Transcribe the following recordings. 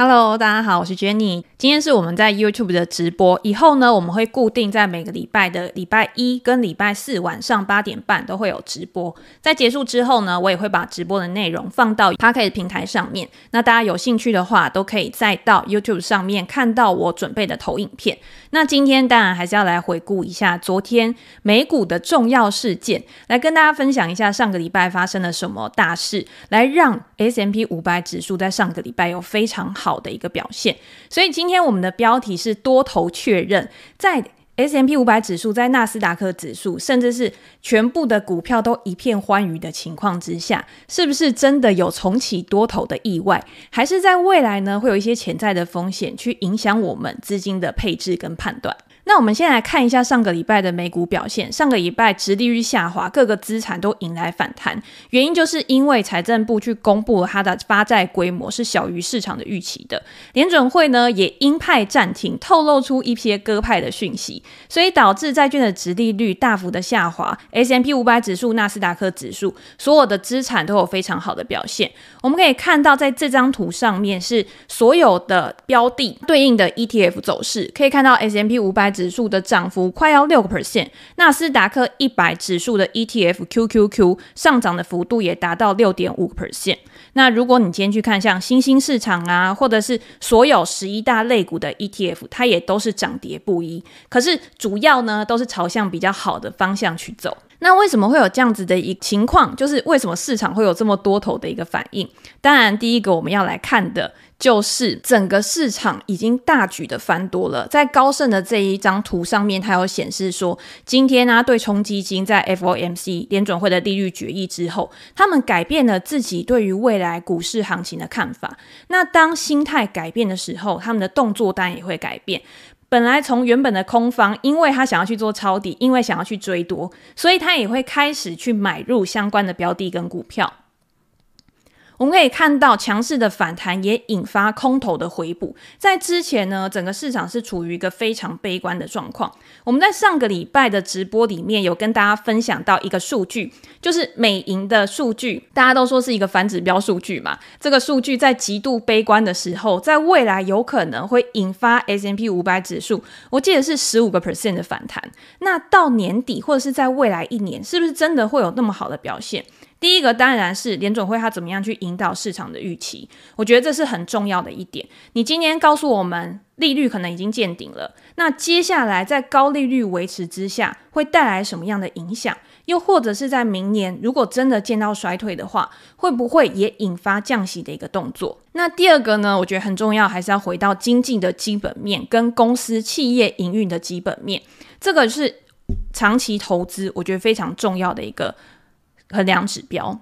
Hello，大家好，我是 Jenny。今天是我们在 YouTube 的直播，以后呢，我们会固定在每个礼拜的礼拜一跟礼拜四晚上八点半都会有直播。在结束之后呢，我也会把直播的内容放到 Podcast 平台上面。那大家有兴趣的话，都可以再到 YouTube 上面看到我准备的投影片。那今天当然还是要来回顾一下昨天美股的重要事件，来跟大家分享一下上个礼拜发生了什么大事，来让 S&P 500指数在上个礼拜有非常好好的一个表现，所以今天我们的标题是多头确认，在 S M P 五百指数、在纳斯达克指数，甚至是全部的股票都一片欢愉的情况之下，是不是真的有重启多头的意外？还是在未来呢，会有一些潜在的风险去影响我们资金的配置跟判断？那我们先来看一下上个礼拜的美股表现。上个礼拜殖利率下滑，各个资产都迎来反弹，原因就是因为财政部去公布了它的发债规模是小于市场的预期的。联准会呢也鹰派暂停，透露出一些鸽派的讯息，所以导致债券的殖利率大幅的下滑。S&P 500指数、纳斯达克指数所有的资产都有非常好的表现。我们可以看到，在这张图上面是所有的标的对应的 ETF 走势，可以看到 S&P 500。指数的涨幅快要六个 percent，纳斯达克一百指数的 ETF QQQ 上涨的幅度也达到六点五个 percent。那如果你今天去看像新兴市场啊，或者是所有十一大类股的 ETF，它也都是涨跌不一。可是主要呢，都是朝向比较好的方向去走。那为什么会有这样子的一情况？就是为什么市场会有这么多头的一个反应？当然，第一个我们要来看的。就是整个市场已经大举的翻多了，在高盛的这一张图上面，它有显示说，今天呢、啊，对冲基金在 FOMC 联准会的利率决议之后，他们改变了自己对于未来股市行情的看法。那当心态改变的时候，他们的动作当然也会改变。本来从原本的空方，因为他想要去做抄底，因为想要去追多，所以他也会开始去买入相关的标的跟股票。我们可以看到，强势的反弹也引发空头的回补。在之前呢，整个市场是处于一个非常悲观的状况。我们在上个礼拜的直播里面有跟大家分享到一个数据，就是美银的数据，大家都说是一个反指标数据嘛。这个数据在极度悲观的时候，在未来有可能会引发 S&P 500指数，我记得是十五个 percent 的反弹。那到年底或者是在未来一年，是不是真的会有那么好的表现？第一个当然是联准会它怎么样去引导市场的预期，我觉得这是很重要的一点。你今天告诉我们利率可能已经见顶了，那接下来在高利率维持之下会带来什么样的影响？又或者是在明年如果真的见到衰退的话，会不会也引发降息的一个动作？那第二个呢，我觉得很重要，还是要回到经济的基本面跟公司企业营运的基本面，这个是长期投资我觉得非常重要的一个。衡量指标，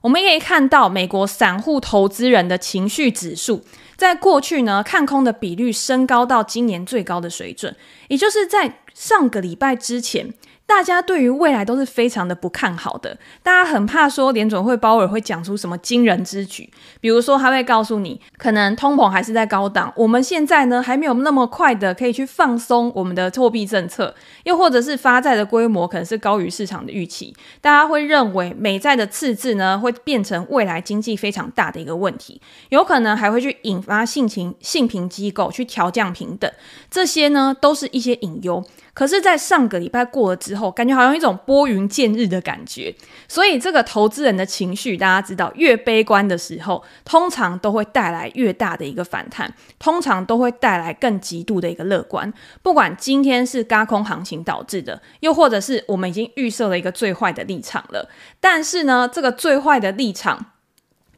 我们可以看到美国散户投资人的情绪指数，在过去呢，看空的比率升高到今年最高的水准，也就是在上个礼拜之前。大家对于未来都是非常的不看好的，大家很怕说联准会鲍尔会讲出什么惊人之举，比如说他会告诉你，可能通膨还是在高档，我们现在呢还没有那么快的可以去放松我们的货币政策，又或者是发债的规模可能是高于市场的预期，大家会认为美债的赤字呢会变成未来经济非常大的一个问题，有可能还会去引发性情性评机构去调降评等，这些呢都是一些隐忧。可是，在上个礼拜过了之后，感觉好像一种拨云见日的感觉。所以，这个投资人的情绪，大家知道，越悲观的时候，通常都会带来越大的一个反弹，通常都会带来更极度的一个乐观。不管今天是轧空行情导致的，又或者是我们已经预设了一个最坏的立场了。但是呢，这个最坏的立场。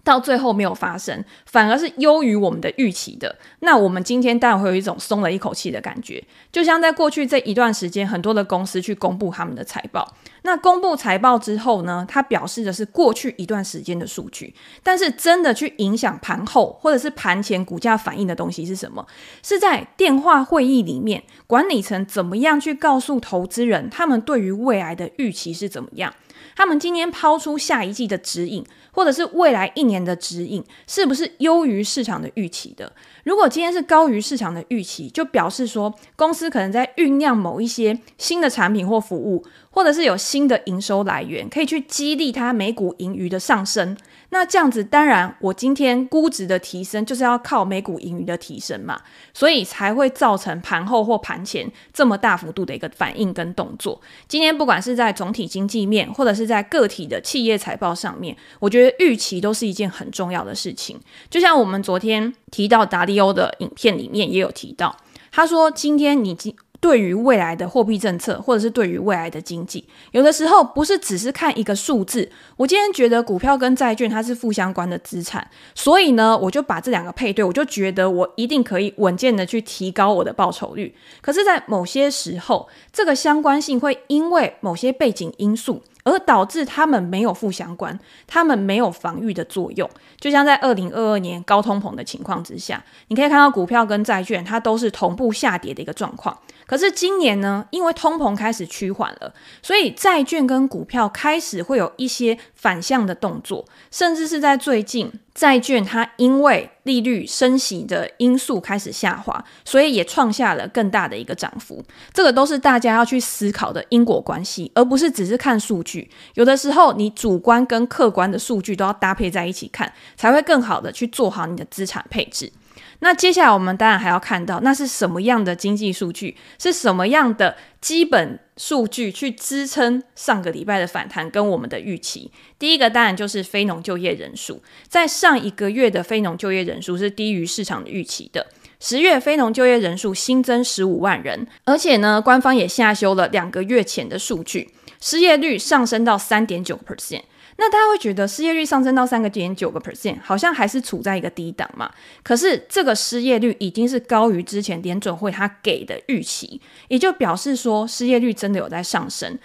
到最后没有发生，反而是优于我们的预期的。那我们今天当然会有一种松了一口气的感觉，就像在过去这一段时间，很多的公司去公布他们的财报。那公布财报之后呢，它表示的是过去一段时间的数据，但是真的去影响盘后或者是盘前股价反应的东西是什么？是在电话会议里面，管理层怎么样去告诉投资人，他们对于未来的预期是怎么样？他们今天抛出下一季的指引，或者是未来一年的指引，是不是优于市场的预期的？如果今天是高于市场的预期，就表示说公司可能在酝酿某一些新的产品或服务，或者是有新的营收来源，可以去激励它每股盈余的上升。那这样子，当然我今天估值的提升就是要靠美股盈余的提升嘛，所以才会造成盘后或盘前这么大幅度的一个反应跟动作。今天不管是在总体经济面，或者是在个体的企业财报上面，我觉得预期都是一件很重要的事情。就像我们昨天提到达利欧的影片里面也有提到，他说今天你今对于未来的货币政策，或者是对于未来的经济，有的时候不是只是看一个数字。我今天觉得股票跟债券它是负相关的资产，所以呢，我就把这两个配对，我就觉得我一定可以稳健的去提高我的报酬率。可是，在某些时候，这个相关性会因为某些背景因素。而导致他们没有负相关，他们没有防御的作用，就像在二零二二年高通膨的情况之下，你可以看到股票跟债券它都是同步下跌的一个状况。可是今年呢，因为通膨开始趋缓了，所以债券跟股票开始会有一些反向的动作，甚至是在最近。债券它因为利率升息的因素开始下滑，所以也创下了更大的一个涨幅。这个都是大家要去思考的因果关系，而不是只是看数据。有的时候，你主观跟客观的数据都要搭配在一起看，才会更好的去做好你的资产配置。那接下来我们当然还要看到，那是什么样的经济数据，是什么样的基本数据去支撑上个礼拜的反弹跟我们的预期。第一个当然就是非农就业人数，在上一个月的非农就业人数是低于市场的预期的。十月非农就业人数新增十五万人，而且呢，官方也下修了两个月前的数据，失业率上升到三点九 percent。那大家会觉得失业率上升到三个点九个 percent，好像还是处在一个低档嘛？可是这个失业率已经是高于之前联准会他给的预期，也就表示说失业率真的有在上升，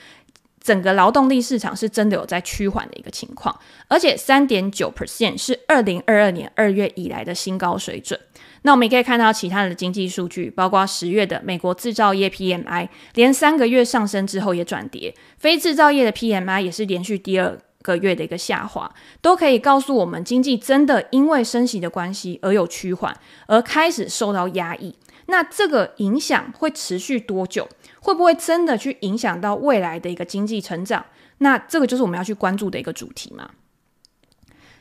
整个劳动力市场是真的有在趋缓的一个情况，而且三点九 percent 是二零二二年二月以来的新高水准。那我们也可以看到其他的经济数据，包括十月的美国制造业 PMI 连三个月上升之后也转跌，非制造业的 PMI 也是连续第二个月的一个下滑，都可以告诉我们，经济真的因为升息的关系而有趋缓，而开始受到压抑。那这个影响会持续多久？会不会真的去影响到未来的一个经济成长？那这个就是我们要去关注的一个主题嘛。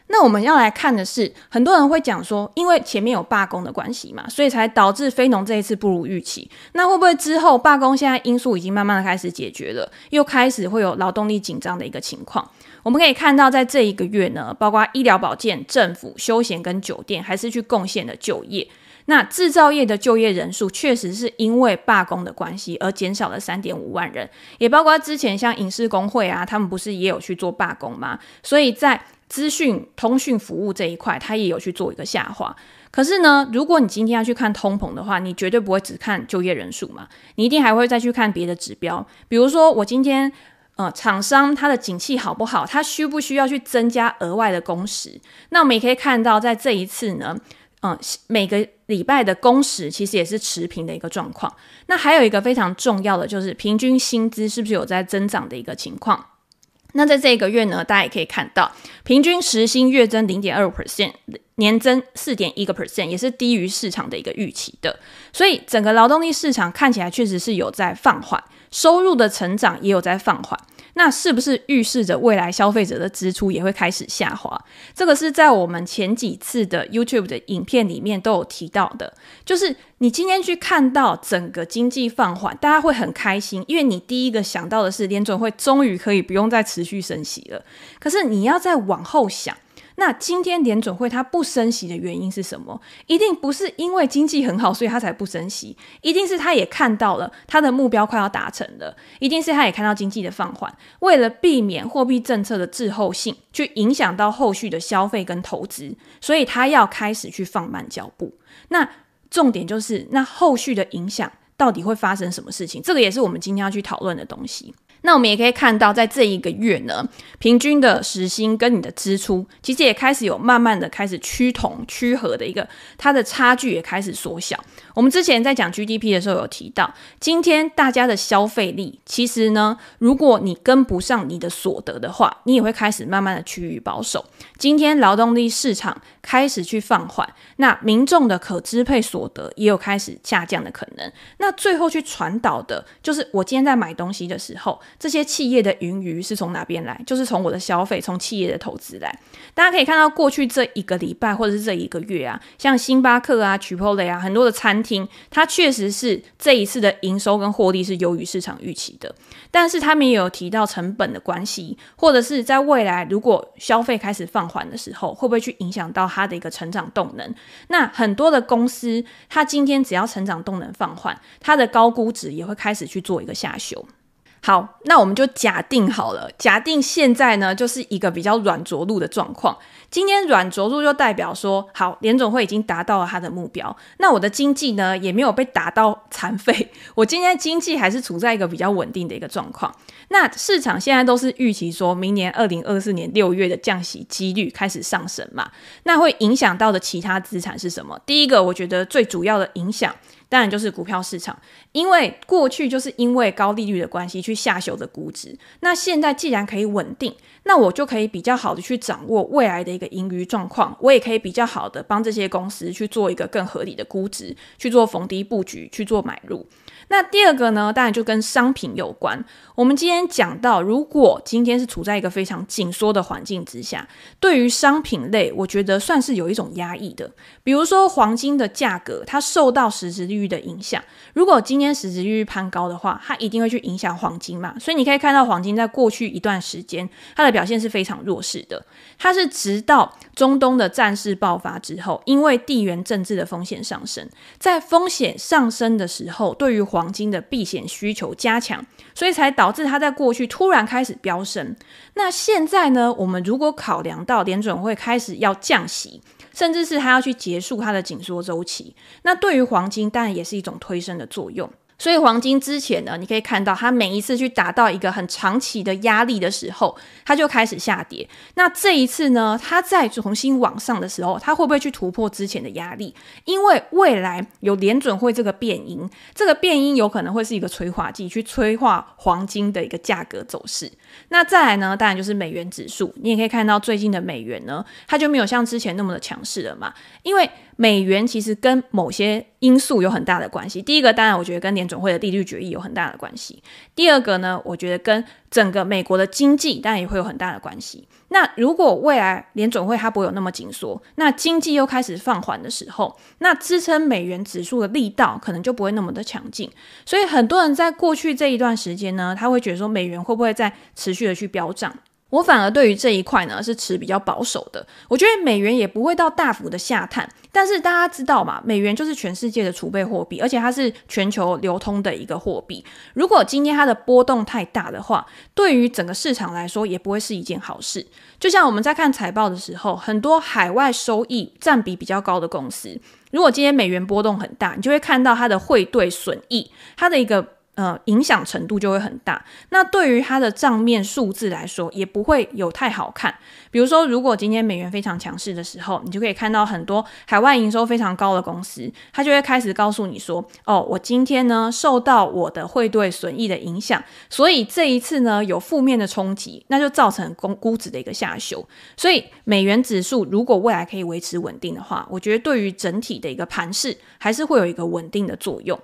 那我们要来看的是，很多人会讲说，因为前面有罢工的关系嘛，所以才导致非农这一次不如预期。那会不会之后罢工现在因素已经慢慢的开始解决了，又开始会有劳动力紧张的一个情况？我们可以看到，在这一个月呢，包括医疗保健、政府、休闲跟酒店，还是去贡献了就业。那制造业的就业人数确实是因为罢工的关系而减少了三点五万人，也包括之前像影视工会啊，他们不是也有去做罢工吗？所以在资讯通讯服务这一块，它也有去做一个下滑。可是呢，如果你今天要去看通膨的话，你绝对不会只看就业人数嘛，你一定还会再去看别的指标。比如说，我今天呃，厂商它的景气好不好，它需不需要去增加额外的工时？那我们也可以看到，在这一次呢，嗯、每个礼拜的工时其实也是持平的一个状况。那还有一个非常重要的，就是平均薪资是不是有在增长的一个情况？那在这一个月呢，大家也可以看到，平均时薪月增零点二五 percent，年增四点一个 percent，也是低于市场的一个预期的。所以整个劳动力市场看起来确实是有在放缓，收入的成长也有在放缓。那是不是预示着未来消费者的支出也会开始下滑？这个是在我们前几次的 YouTube 的影片里面都有提到的。就是你今天去看到整个经济放缓，大家会很开心，因为你第一个想到的是联准会终于可以不用再持续升息了。可是你要再往后想。那今天联准会它不升息的原因是什么？一定不是因为经济很好，所以它才不升息。一定是它也看到了它的目标快要达成了，一定是它也看到经济的放缓，为了避免货币政策的滞后性去影响到后续的消费跟投资，所以它要开始去放慢脚步。那重点就是，那后续的影响到底会发生什么事情？这个也是我们今天要去讨论的东西。那我们也可以看到，在这一个月呢，平均的时薪跟你的支出，其实也开始有慢慢的开始趋同趋合的一个，它的差距也开始缩小。我们之前在讲 GDP 的时候有提到，今天大家的消费力，其实呢，如果你跟不上你的所得的话，你也会开始慢慢的趋于保守。今天劳动力市场开始去放缓，那民众的可支配所得也有开始下降的可能。那那最后去传导的就是，我今天在买东西的时候。这些企业的盈余是从哪边来？就是从我的消费，从企业的投资来。大家可以看到，过去这一个礼拜或者是这一个月啊，像星巴克啊、Chipotle 啊，很多的餐厅，它确实是这一次的营收跟获利是优于市场预期的。但是他们也有提到成本的关系，或者是在未来如果消费开始放缓的时候，会不会去影响到它的一个成长动能？那很多的公司，它今天只要成长动能放缓，它的高估值也会开始去做一个下修。好，那我们就假定好了，假定现在呢就是一个比较软着陆的状况。今天软着陆就代表说，好，联总会已经达到了它的目标。那我的经济呢也没有被打到残废，我今天经济还是处在一个比较稳定的一个状况。那市场现在都是预期说明年二零二四年六月的降息几率开始上升嘛？那会影响到的其他资产是什么？第一个，我觉得最主要的影响。当然就是股票市场，因为过去就是因为高利率的关系去下修的估值，那现在既然可以稳定，那我就可以比较好的去掌握未来的一个盈余状况，我也可以比较好的帮这些公司去做一个更合理的估值，去做逢低布局，去做买入。那第二个呢，当然就跟商品有关。我们今天讲到，如果今天是处在一个非常紧缩的环境之下，对于商品类，我觉得算是有一种压抑的。比如说黄金的价格，它受到实质率的影响。如果今天实质利率攀高的话，它一定会去影响黄金嘛。所以你可以看到，黄金在过去一段时间，它的表现是非常弱势的。它是直到中东的战事爆发之后，因为地缘政治的风险上升，在风险上升的时候，对于黄金的避险需求加强，所以才导致它在过去突然开始飙升。那现在呢？我们如果考量到联准会开始要降息，甚至是它要去结束它的紧缩周期，那对于黄金当然也是一种推升的作用。所以黄金之前呢，你可以看到它每一次去达到一个很长期的压力的时候，它就开始下跌。那这一次呢，它再重新往上的时候，它会不会去突破之前的压力？因为未来有联准会这个变因，这个变因有可能会是一个催化剂，去催化黄金的一个价格走势。那再来呢，当然就是美元指数。你也可以看到最近的美元呢，它就没有像之前那么的强势了嘛，因为。美元其实跟某些因素有很大的关系。第一个，当然我觉得跟联准会的利率决议有很大的关系。第二个呢，我觉得跟整个美国的经济当然也会有很大的关系。那如果未来联准会它不会有那么紧缩，那经济又开始放缓的时候，那支撑美元指数的力道可能就不会那么的强劲。所以很多人在过去这一段时间呢，他会觉得说美元会不会再持续的去飙涨？我反而对于这一块呢是持比较保守的，我觉得美元也不会到大幅的下探，但是大家知道嘛，美元就是全世界的储备货币，而且它是全球流通的一个货币。如果今天它的波动太大的话，对于整个市场来说也不会是一件好事。就像我们在看财报的时候，很多海外收益占比比较高的公司，如果今天美元波动很大，你就会看到它的汇兑损益，它的一个。呃，影响程度就会很大。那对于它的账面数字来说，也不会有太好看。比如说，如果今天美元非常强势的时候，你就可以看到很多海外营收非常高的公司，它就会开始告诉你说：“哦，我今天呢受到我的汇兑损益的影响，所以这一次呢有负面的冲击，那就造成公估值的一个下修。所以美元指数如果未来可以维持稳定的话，我觉得对于整体的一个盘势还是会有一个稳定的作用。”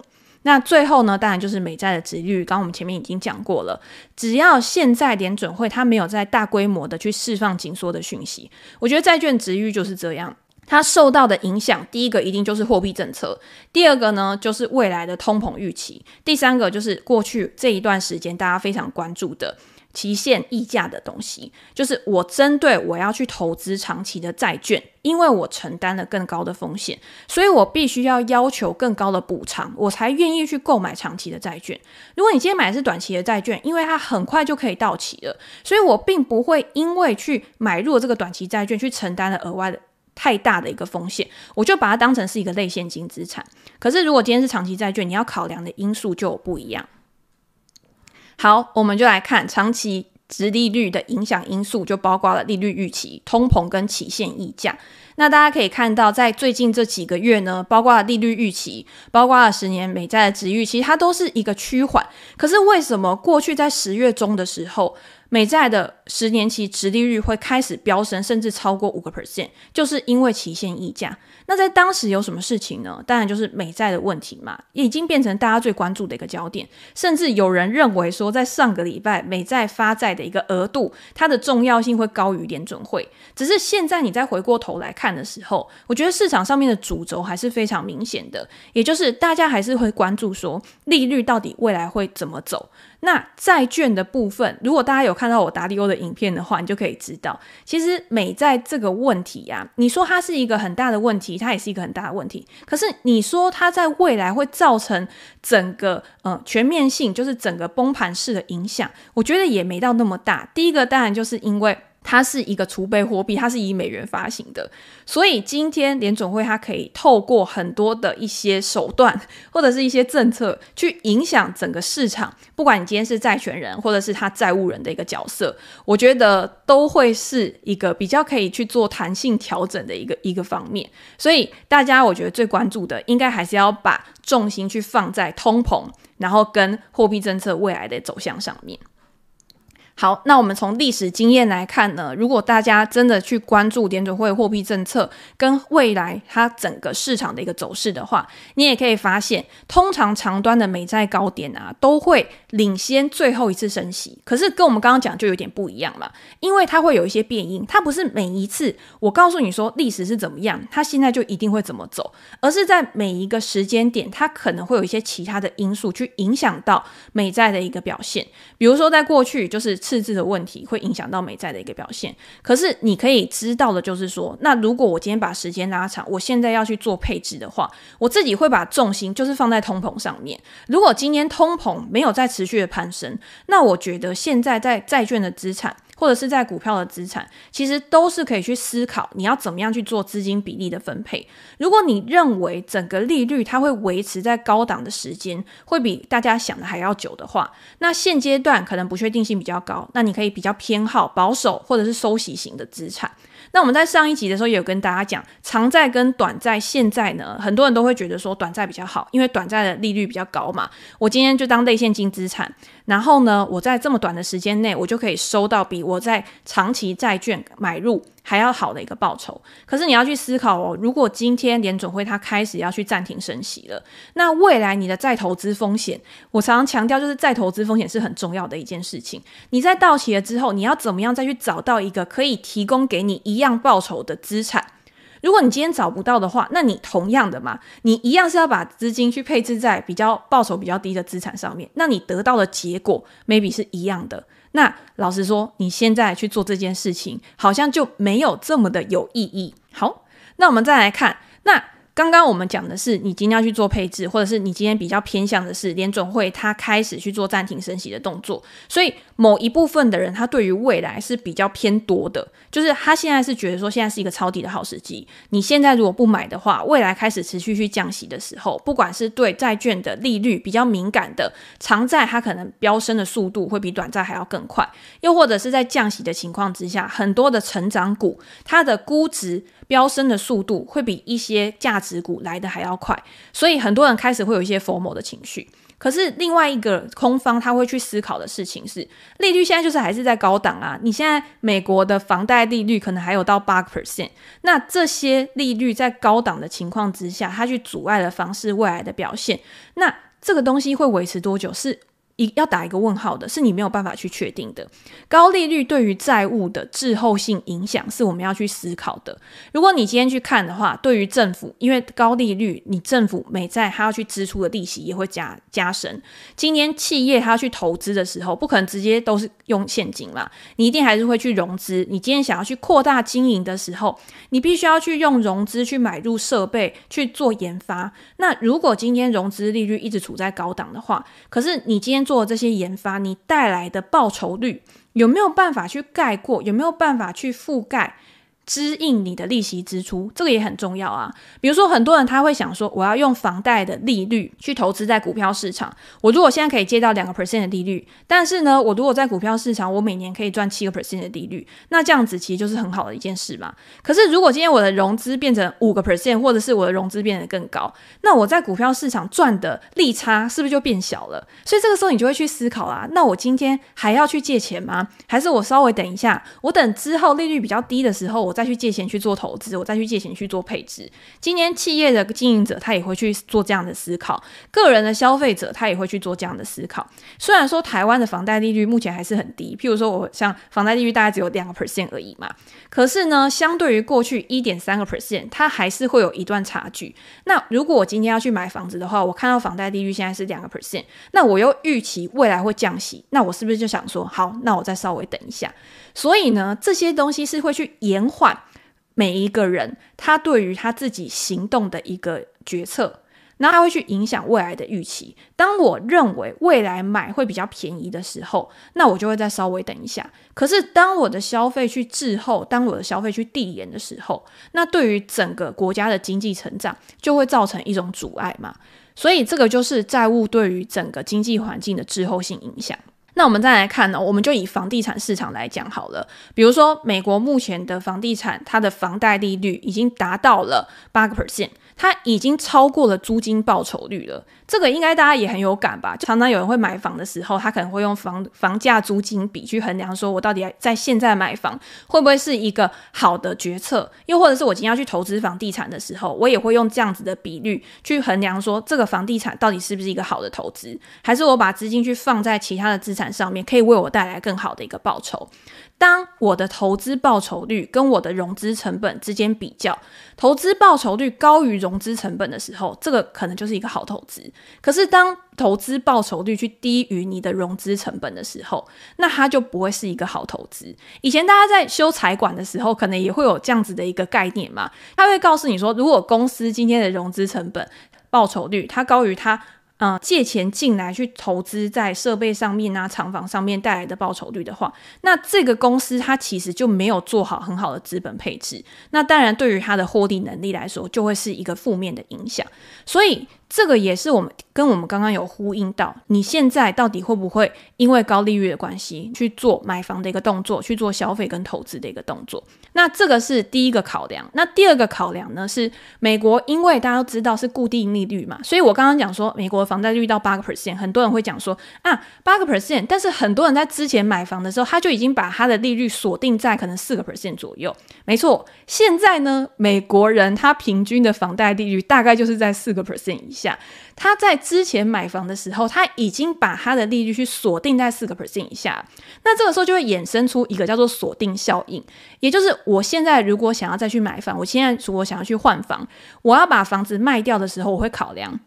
那最后呢，当然就是美债的值率。刚刚我们前面已经讲过了，只要现在联准会它没有在大规模的去释放紧缩的讯息，我觉得债券值率就是这样。它受到的影响，第一个一定就是货币政策，第二个呢就是未来的通膨预期，第三个就是过去这一段时间大家非常关注的。期限溢价的东西，就是我针对我要去投资长期的债券，因为我承担了更高的风险，所以我必须要要求更高的补偿，我才愿意去购买长期的债券。如果你今天买的是短期的债券，因为它很快就可以到期了，所以我并不会因为去买入这个短期债券去承担了额外的太大的一个风险，我就把它当成是一个类现金资产。可是如果今天是长期债券，你要考量的因素就不一样。好，我们就来看长期值利率的影响因素，就包括了利率预期、通膨跟期限溢价。那大家可以看到，在最近这几个月呢，包括利率预期，包括十年美债的值预期，它都是一个趋缓。可是为什么过去在十月中的时候，美债的十年期殖利率会开始飙升，甚至超过五个 percent，就是因为期限溢价。那在当时有什么事情呢？当然就是美债的问题嘛，已经变成大家最关注的一个焦点。甚至有人认为说，在上个礼拜美债发债的一个额度，它的重要性会高于联准会。只是现在你再回过头来看的时候，我觉得市场上面的主轴还是非常明显的，也就是大家还是会关注说，利率到底未来会怎么走。那债券的部分，如果大家有看到我达利欧的影片的话，你就可以知道，其实美债这个问题呀、你说它是一个很大的问题，它也是一个很大的问题。可是你说它在未来会造成整个嗯全面性，就是整个崩盘式的影响，我觉得也没到那么大。第一个当然就是因为。它是一个储备货币，它是以美元发行的，所以今天联准会它可以透过很多的一些手段或者是一些政策去影响整个市场。不管你今天是债权人或者是他债务人的一个角色，我觉得都会是一个比较可以去做弹性调整的一个一个方面。所以大家我觉得最关注的应该还是要把重心去放在通膨，然后跟货币政策未来的走向上面。好，那我们从历史经验来看呢，如果大家真的去关注联准会货币政策跟未来它整个市场的一个走势的话，你也可以发现，通常长端的美债高点啊，都会领先最后一次升息。可是跟我们刚刚讲就有点不一样嘛，因为它会有一些变因，它不是每一次我告诉你说历史是怎么样，它现在就一定会怎么走，而是在每一个时间点，它可能会有一些其他的因素去影响到美债的一个表现。比如说在过去就是。赤字的问题会影响到美债的一个表现，可是你可以知道的就是说，那如果我今天把时间拉长，我现在要去做配置的话，我自己会把重心就是放在通膨上面。如果今天通膨没有再持续的攀升，那我觉得现在在债券的资产。或者是在股票的资产，其实都是可以去思考你要怎么样去做资金比例的分配。如果你认为整个利率它会维持在高档的时间，会比大家想的还要久的话，那现阶段可能不确定性比较高，那你可以比较偏好保守或者是收息型的资产。那我们在上一集的时候也有跟大家讲，长债跟短债现在呢，很多人都会觉得说短债比较好，因为短债的利率比较高嘛。我今天就当类现金资产，然后呢，我在这么短的时间内，我就可以收到比我在长期债券买入还要好的一个报酬，可是你要去思考哦，如果今天联准会它开始要去暂停升息了，那未来你的再投资风险，我常常强调就是再投资风险是很重要的一件事情。你在到期了之后，你要怎么样再去找到一个可以提供给你一样报酬的资产？如果你今天找不到的话，那你同样的嘛，你一样是要把资金去配置在比较报酬比较低的资产上面，那你得到的结果 maybe 是一样的。那老实说，你现在去做这件事情，好像就没有这么的有意义。好，那我们再来看那。刚刚我们讲的是，你今天要去做配置，或者是你今天比较偏向的是联准会它开始去做暂停升息的动作，所以某一部分的人他对于未来是比较偏多的，就是他现在是觉得说现在是一个抄底的好时机。你现在如果不买的话，未来开始持续去降息的时候，不管是对债券的利率比较敏感的长债，它可能飙升的速度会比短债还要更快，又或者是在降息的情况之下，很多的成长股它的估值。飙升的速度会比一些价值股来的还要快，所以很多人开始会有一些 FOMO 的情绪。可是另外一个空方他会去思考的事情是，利率现在就是还是在高档啊。你现在美国的房贷利率可能还有到八个 percent，那这些利率在高档的情况之下，它去阻碍了房市未来的表现。那这个东西会维持多久？是？一要打一个问号的，是你没有办法去确定的。高利率对于债务的滞后性影响是我们要去思考的。如果你今天去看的话，对于政府，因为高利率，你政府美债它要去支出的利息也会加加深。今天企业它要去投资的时候，不可能直接都是用现金嘛，你一定还是会去融资。你今天想要去扩大经营的时候，你必须要去用融资去买入设备去做研发。那如果今天融资利率一直处在高档的话，可是你今天做这些研发，你带来的报酬率有没有办法去盖过？有没有办法去覆盖支应你的利息支出，这个也很重要啊。比如说，很多人他会想说，我要用房贷的利率去投资在股票市场。我如果现在可以借到两个 percent 的利率，但是呢，我如果在股票市场，我每年可以赚七个 percent 的利率，那这样子其实就是很好的一件事嘛。可是如果今天我的融资变成五个 percent，或者是我的融资变得更高，那我在股票市场赚的利差是不是就变小了？所以这个时候你就会去思考啊，那我今天还要去借钱吗？还是我稍微等一下，我等之后利率比较低的时候，我再再去借钱去做投资，我再去借钱去做配置。今天企业的经营者他也会去做这样的思考，个人的消费者他也会去做这样的思考。虽然说台湾的房贷利率目前还是很低，譬如说我像房贷利率大概只有两个 percent 而已嘛，可是呢，相对于过去一点三个 percent，它还是会有一段差距。那如果我今天要去买房子的话，我看到房贷利率现在是两个 percent，那我又预期未来会降息，那我是不是就想说，好，那我再稍微等一下？所以呢，这些东西是会去延缓每一个人他对于他自己行动的一个决策，那他会去影响未来的预期。当我认为未来买会比较便宜的时候，那我就会再稍微等一下。可是当我的消费去滞后，当我的消费去递延的时候，那对于整个国家的经济成长就会造成一种阻碍嘛。所以这个就是债务对于整个经济环境的滞后性影响。那我们再来看呢，我们就以房地产市场来讲好了。比如说，美国目前的房地产，它的房贷利率已经达到了八个 percent。它已经超过了租金报酬率了，这个应该大家也很有感吧？就常常有人会买房的时候，他可能会用房房价租金比去衡量，说我到底在现在买房会不会是一个好的决策？又或者是我今天要去投资房地产的时候，我也会用这样子的比率去衡量，说这个房地产到底是不是一个好的投资，还是我把资金去放在其他的资产上面，可以为我带来更好的一个报酬？当我的投资报酬率跟我的融资成本之间比较，投资报酬率高于融资成本的时候，这个可能就是一个好投资。可是当投资报酬率去低于你的融资成本的时候，那它就不会是一个好投资。以前大家在修财管的时候，可能也会有这样子的一个概念嘛，他会告诉你说，如果公司今天的融资成本报酬率它高于它。嗯，借钱进来去投资在设备上面啊、厂房上面带来的报酬率的话，那这个公司它其实就没有做好很好的资本配置，那当然对于它的获利能力来说，就会是一个负面的影响。所以这个也是我们跟我们刚刚有呼应到，你现在到底会不会因为高利率的关系去做买房的一个动作，去做消费跟投资的一个动作？那这个是第一个考量。那第二个考量呢，是美国，因为大家都知道是固定利率嘛，所以我刚刚讲说美国房贷率到八个 percent，很多人会讲说啊八个 percent，但是很多人在之前买房的时候，他就已经把他的利率锁定在可能四个 percent 左右。没错，现在呢，美国人他平均的房贷利率大概就是在四个 percent 以下。下他在之前买房的时候，他已经把他的利率去锁定在四个 percent 以下。那这个时候就会衍生出一个叫做锁定效应，也就是我现在如果想要再去买房，我现在如果想要去换房，我要把房子卖掉的时候，我会考量。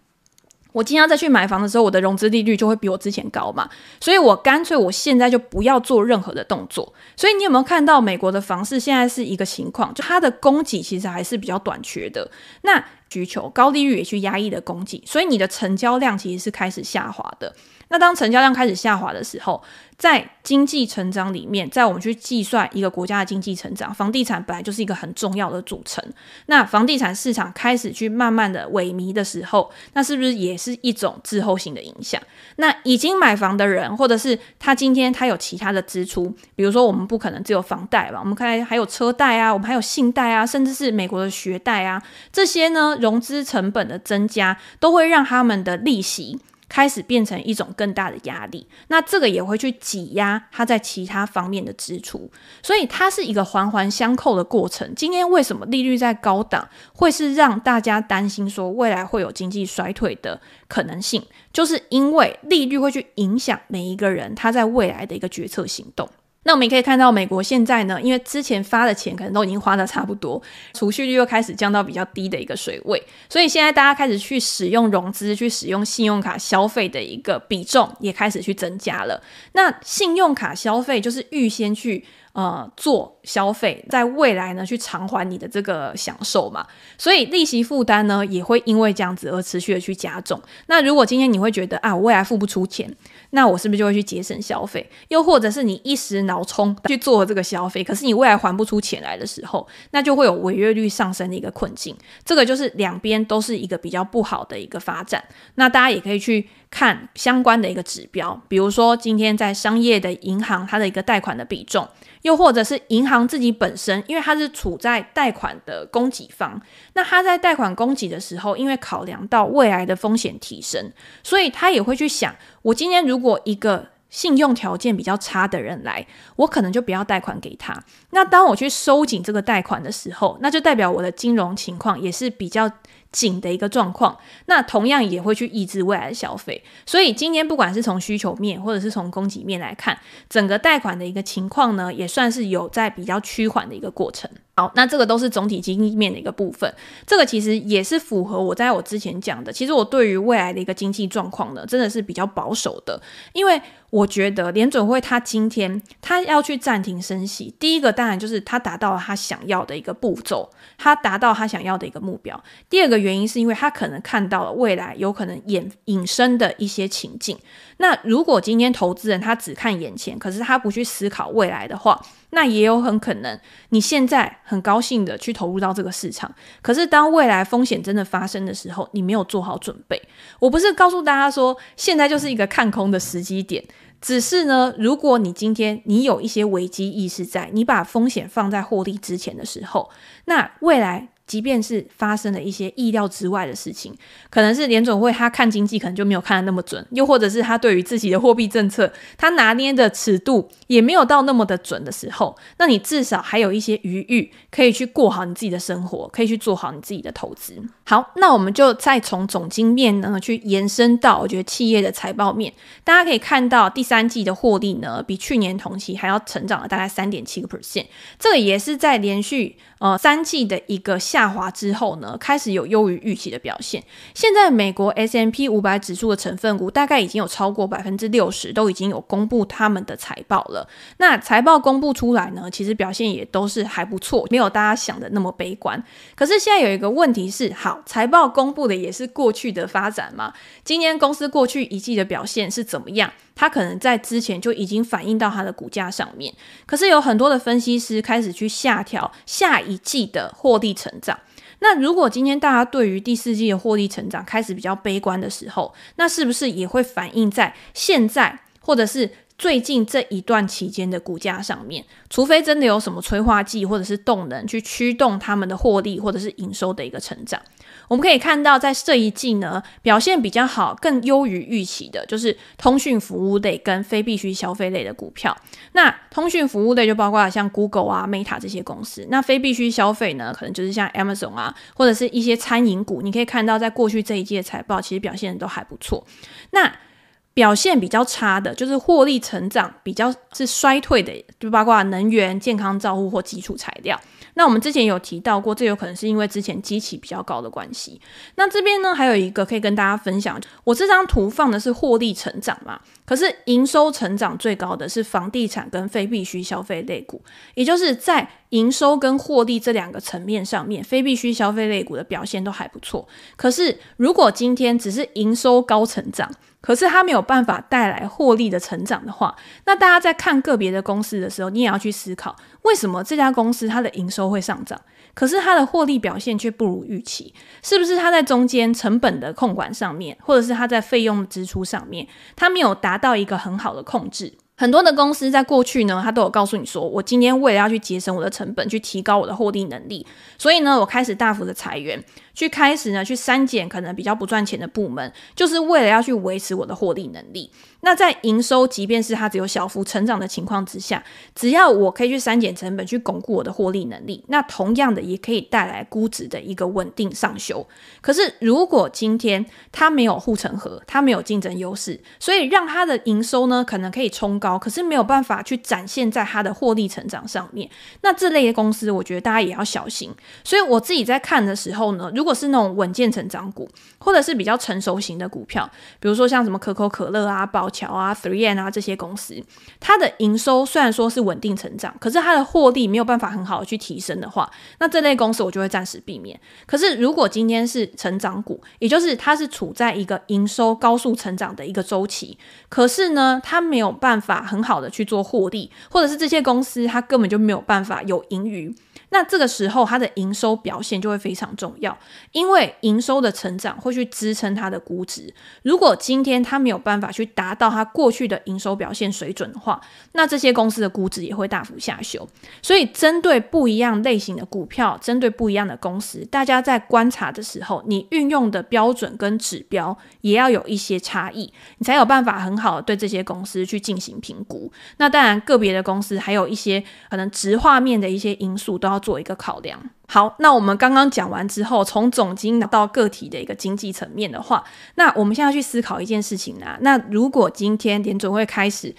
我今天要再去买房的时候，我的融资利率就会比我之前高嘛，所以我干脆我现在就不要做任何的动作。所以你有没有看到美国的房市现在是一个情况，就它的供给其实还是比较短缺的，那需求高利率也去压抑的供给，所以你的成交量其实是开始下滑的。那当成交量开始下滑的时候，在经济成长里面，在我们去计算一个国家的经济成长，房地产本来就是一个很重要的组成。那房地产市场开始去慢慢的萎靡的时候，那是不是也是一种滞后性的影响？那已经买房的人，或者是他今天他有其他的支出，比如说我们不可能只有房贷吧，我们看还有车贷啊，我们还有信贷啊，甚至是美国的学贷啊，这些呢，融资成本的增加，都会让他们的利息。开始变成一种更大的压力，那这个也会去挤压它在其他方面的支出，所以它是一个环环相扣的过程。今天为什么利率在高档，会是让大家担心说未来会有经济衰退的可能性，就是因为利率会去影响每一个人他在未来的一个决策行动。那我们也可以看到，美国现在呢，因为之前发的钱可能都已经花得差不多，储蓄率又开始降到比较低的一个水位，所以现在大家开始去使用融资、去使用信用卡消费的一个比重也开始去增加了。那信用卡消费就是预先去。呃，做消费，在未来呢，去偿还你的这个享受嘛，所以利息负担呢，也会因为这样子而持续的去加重。那如果今天你会觉得啊，我未来付不出钱，那我是不是就会去节省消费？又或者是你一时脑冲去做这个消费，可是你未来还不出钱来的时候，那就会有违约率上升的一个困境。这个就是两边都是一个比较不好的一个发展。那大家也可以去看相关的一个指标，比如说今天在商业的银行，它的一个贷款的比重，又或者是银行自己本身，因为它是处在贷款的供给方，那它在贷款供给的时候，因为考量到未来的风险提升，所以他也会去想，我今天如果一个信用条件比较差的人来，我可能就不要贷款给他。那当我去收紧这个贷款的时候，那就代表我的金融情况也是比较紧的一个状况，那同样也会去抑制未来的消费。所以今天不管是从需求面或者是从供给面来看，整个贷款的一个情况呢，也算是有在比较趋缓的一个过程。好，那这个都是总体经济面的一个部分。这个其实也是符合我在我之前讲的。其实我对于未来的一个经济状况呢，真的是比较保守的，因为我觉得联准会他今天他要去暂停升息，第一个当然就是他达到了他想要的一个步骤，他达到他想要的一个目标。第二个原因是因为他可能看到了未来有可能衍引申的一些情境。那如果今天投资人他只看眼前，可是他不去思考未来的话，那也有很可能，你现在很高兴的去投入到这个市场，可是当未来风险真的发生的时候，你没有做好准备。我不是告诉大家说，现在就是一个看空的时机点，只是呢，如果你今天你有一些危机意识在，你把风险放在获利之前的时候，那未来。即便是发生了一些意料之外的事情，可能是联总会他看经济可能就没有看得那么准，又或者是他对于自己的货币政策他拿捏的尺度也没有到那么的准的时候，那你至少还有一些余裕可以去过好你自己的生活，可以去做好你自己的投资。好，那我们就再从总经面呢去延伸到我觉得企业的财报面，大家可以看到第三季的获利呢比去年同期还要成长了大概三点七个 percent，这个也是在连续。呃，三季的一个下滑之后呢，开始有优于预期的表现。现在美国 S M P 五百指数的成分股大概已经有超过百分之六十都已经有公布他们的财报了。那财报公布出来呢，其实表现也都是还不错，没有大家想的那么悲观。可是现在有一个问题是，好，财报公布的也是过去的发展嘛？今年公司过去一季的表现是怎么样？它可能在之前就已经反映到它的股价上面，可是有很多的分析师开始去下调下一一季的获利成长。那如果今天大家对于第四季的获利成长开始比较悲观的时候，那是不是也会反映在现在或者是最近这一段期间的股价上面？除非真的有什么催化剂或者是动能去驱动他们的获利或者是营收的一个成长。我们可以看到，在这一季呢，表现比较好、更优于预期的，就是通讯服务类跟非必需消费类的股票。那通讯服务类就包括像 Google 啊、Meta 这些公司。那非必需消费呢，可能就是像 Amazon 啊，或者是一些餐饮股。你可以看到，在过去这一季的财报，其实表现都还不错。那表现比较差的，就是获利成长比较是衰退的，就包括能源、健康照护或基础材料。那我们之前有提到过，这有可能是因为之前基期比较高的关系。那这边呢，还有一个可以跟大家分享，我这张图放的是获利成长嘛，可是营收成长最高的是房地产跟非必需消费类股，也就是在营收跟获利这两个层面上面，非必需消费类股的表现都还不错。可是如果今天只是营收高成长，可是它没有办法带来获利的成长的话，那大家在看个别的公司的时候，你也要去思考，为什么这家公司它的营收会上涨，可是它的获利表现却不如预期？是不是它在中间成本的控管上面，或者是它在费用支出上面，它没有达到一个很好的控制？很多的公司在过去呢，他都有告诉你说，我今天为了要去节省我的成本，去提高我的获利能力，所以呢，我开始大幅的裁员，去开始呢去删减可能比较不赚钱的部门，就是为了要去维持我的获利能力。那在营收，即便是它只有小幅成长的情况之下，只要我可以去删减成本，去巩固我的获利能力，那同样的也可以带来估值的一个稳定上修。可是如果今天它没有护城河，它没有竞争优势，所以让它的营收呢可能可以冲高，可是没有办法去展现在它的获利成长上面，那这类的公司，我觉得大家也要小心。所以我自己在看的时候呢，如如果是那种稳健成长股，或者是比较成熟型的股票，比如说像什么可口可乐啊、宝桥啊、3M 啊这些公司，它的营收虽然说是稳定成长，可是它的获利没有办法很好的去提升的话，那这类公司我就会暂时避免。可是如果今天是成长股，也就是它是处在一个营收高速成长的一个周期，可是呢，它没有办法很好的去做获利，或者是这些公司它根本就没有办法有盈余。那这个时候，它的营收表现就会非常重要，因为营收的成长会去支撑它的估值。如果今天它没有办法去达到它过去的营收表现水准的话，那这些公司的估值也会大幅下修。所以，针对不一样类型的股票，针对不一样的公司，大家在观察的时候，你运用的标准跟指标也要有一些差异，你才有办法很好的对这些公司去进行评估。那当然，个别的公司还有一些可能直画面的一些因素都要做一个考量。好，那我们刚刚讲完之后，从总经到个体的一个经济层面的话，那我们现在去思考一件事情啊。那如果今天联总会开始，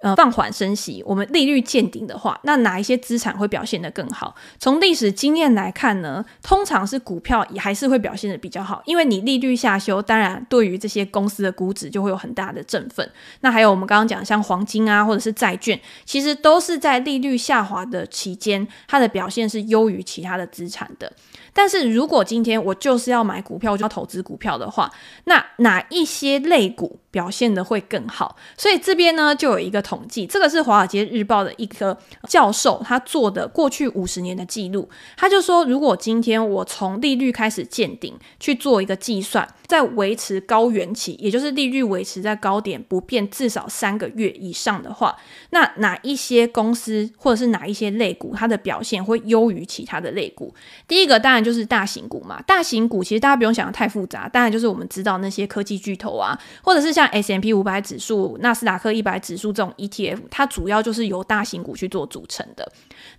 呃，放缓升息，我们利率见顶的话，那哪一些资产会表现得更好？从历史经验来看呢，通常是股票也还是会表现得比较好，因为你利率下修，当然对于这些公司的估值就会有很大的振奋。那还有我们刚刚讲像黄金啊，或者是债券，其实都是在利率下滑的期间，它的表现是优于其他的资产的。但是如果今天我就是要买股票，就要投资股票的话，那哪一些类股表现得会更好？所以这边呢就有一个统计，这个是《华尔街日报》的一个教授他做的过去五十年的记录，他就说，如果今天我从利率开始见顶去做一个计算，在维持高原期，也就是利率维持在高点不变至少三个月以上的话，那哪一些公司或者是哪一些类股它的表现会优于其他的类股？第一个当然就是大型股嘛，大型股其实大家不用想得太复杂，当然就是我们知道那些科技巨头啊，或者是像 S M P 五百指数、纳斯达克一百指数这种 ETF，它主要就是由大型股去做组成的。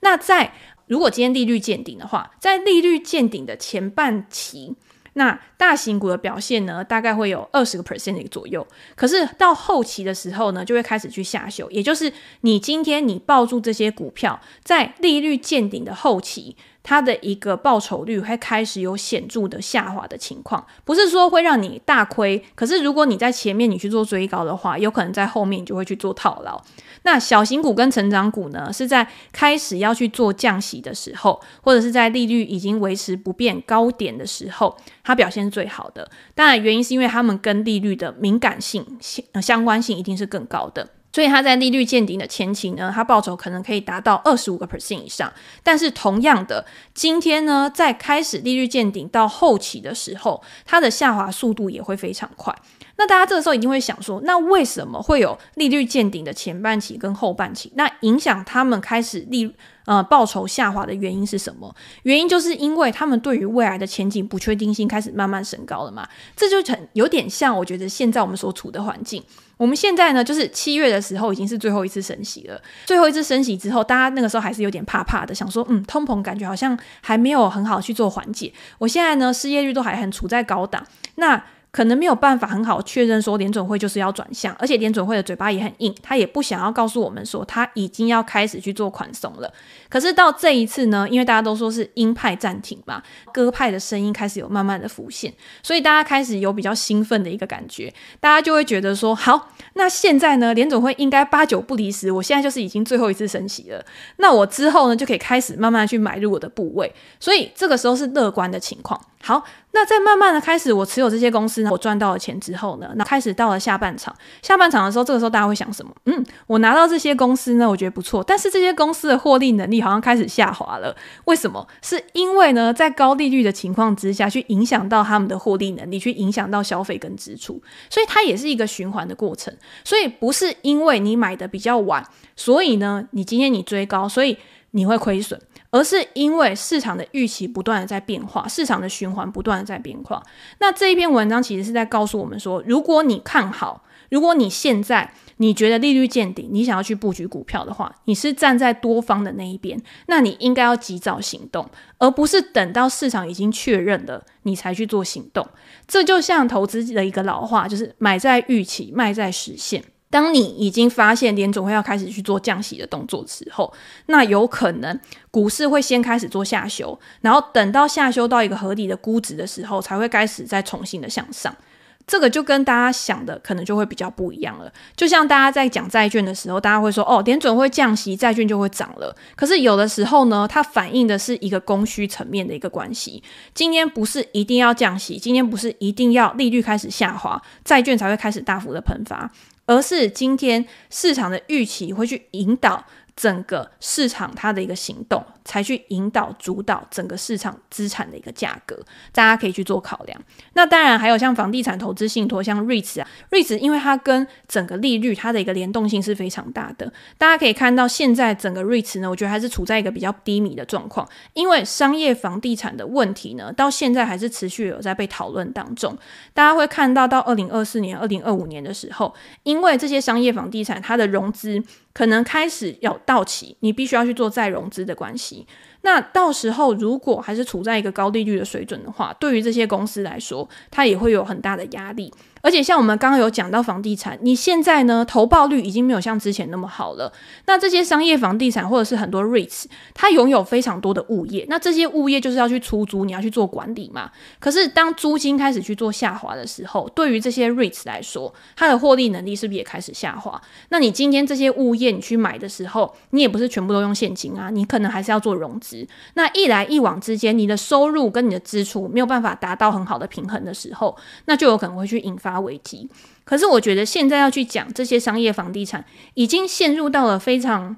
那在如果今天利率见顶的话，在利率见顶的前半期，那大型股的表现呢，大概会有二十个 percent 左右。可是到后期的时候呢，就会开始去下修，也就是你今天你抱住这些股票，在利率见顶的后期。它的一个报酬率会开始有显著的下滑的情况，不是说会让你大亏，可是如果你在前面你去做追高的话，有可能在后面你就会去做套牢。那小型股跟成长股呢，是在开始要去做降息的时候，或者是在利率已经维持不变高点的时候，它表现最好的。当然，原因是因为它们跟利率的敏感性相相关性一定是更高的。所以它在利率见顶的前期呢，它报酬可能可以达到二十五个 percent 以上。但是同样的，今天呢，在开始利率见顶到后期的时候，它的下滑速度也会非常快。那大家这个时候一定会想说，那为什么会有利率见顶的前半期跟后半期？那影响他们开始利呃报酬下滑的原因是什么？原因就是因为他们对于未来的前景不确定性开始慢慢升高了嘛。这就很有点像，我觉得现在我们所处的环境。我们现在呢，就是七月的时候已经是最后一次升息了。最后一次升息之后，大家那个时候还是有点怕怕的，想说，嗯，通膨感觉好像还没有很好去做缓解。我现在呢，失业率都还很处在高档，那。可能没有办法很好确认说联准会就是要转向，而且联准会的嘴巴也很硬，他也不想要告诉我们说他已经要开始去做宽松了。可是到这一次呢，因为大家都说是鹰派暂停嘛，鸽派的声音开始有慢慢的浮现，所以大家开始有比较兴奋的一个感觉，大家就会觉得说，好，那现在呢，联准会应该八九不离十，我现在就是已经最后一次升息了，那我之后呢就可以开始慢慢去买入我的部位，所以这个时候是乐观的情况。好，那在慢慢的开始，我持有这些公司呢，我赚到了钱之后呢，那开始到了下半场，下半场的时候，这个时候大家会想什么？嗯，我拿到这些公司呢，我觉得不错，但是这些公司的获利能力好像开始下滑了。为什么？是因为呢，在高利率的情况之下去影响到他们的获利能力，去影响到消费跟支出，所以它也是一个循环的过程。所以不是因为你买的比较晚，所以呢，你今天你追高，所以你会亏损。而是因为市场的预期不断的在变化，市场的循环不断的在变化。那这一篇文章其实是在告诉我们说，如果你看好，如果你现在你觉得利率见顶，你想要去布局股票的话，你是站在多方的那一边，那你应该要及早行动，而不是等到市场已经确认了你才去做行动。这就像投资的一个老话，就是买在预期，卖在实现。当你已经发现联总会要开始去做降息的动作之后，那有可能股市会先开始做下修，然后等到下修到一个合理的估值的时候，才会开始再重新的向上。这个就跟大家想的可能就会比较不一样了。就像大家在讲债券的时候，大家会说哦，联准会降息，债券就会涨了。可是有的时候呢，它反映的是一个供需层面的一个关系。今天不是一定要降息，今天不是一定要利率开始下滑，债券才会开始大幅的喷发。而是今天市场的预期会去引导整个市场它的一个行动，才去引导主导整个市场资产的一个价格，大家可以去做考量。那当然还有像房地产投资信托，像 REITs 啊，REITs 因为它跟整个利率它的一个联动性是非常大的。大家可以看到现在整个 REITs 呢，我觉得还是处在一个比较低迷的状况，因为商业房地产的问题呢，到现在还是持续有在被讨论当中。大家会看到到二零二四年、二零二五年的时候，因为这些商业房地产它的融资。可能开始要到期，你必须要去做再融资的关系。那到时候如果还是处在一个高利率的水准的话，对于这些公司来说，它也会有很大的压力。而且像我们刚刚有讲到房地产，你现在呢，投报率已经没有像之前那么好了。那这些商业房地产或者是很多 REITs，它拥有非常多的物业，那这些物业就是要去出租，你要去做管理嘛。可是当租金开始去做下滑的时候，对于这些 REITs 来说，它的获利能力是不是也开始下滑？那你今天这些物业你去买的时候，你也不是全部都用现金啊，你可能还是要做融资。那一来一往之间，你的收入跟你的支出没有办法达到很好的平衡的时候，那就有可能会去引发。发危机，可是我觉得现在要去讲这些商业房地产，已经陷入到了非常。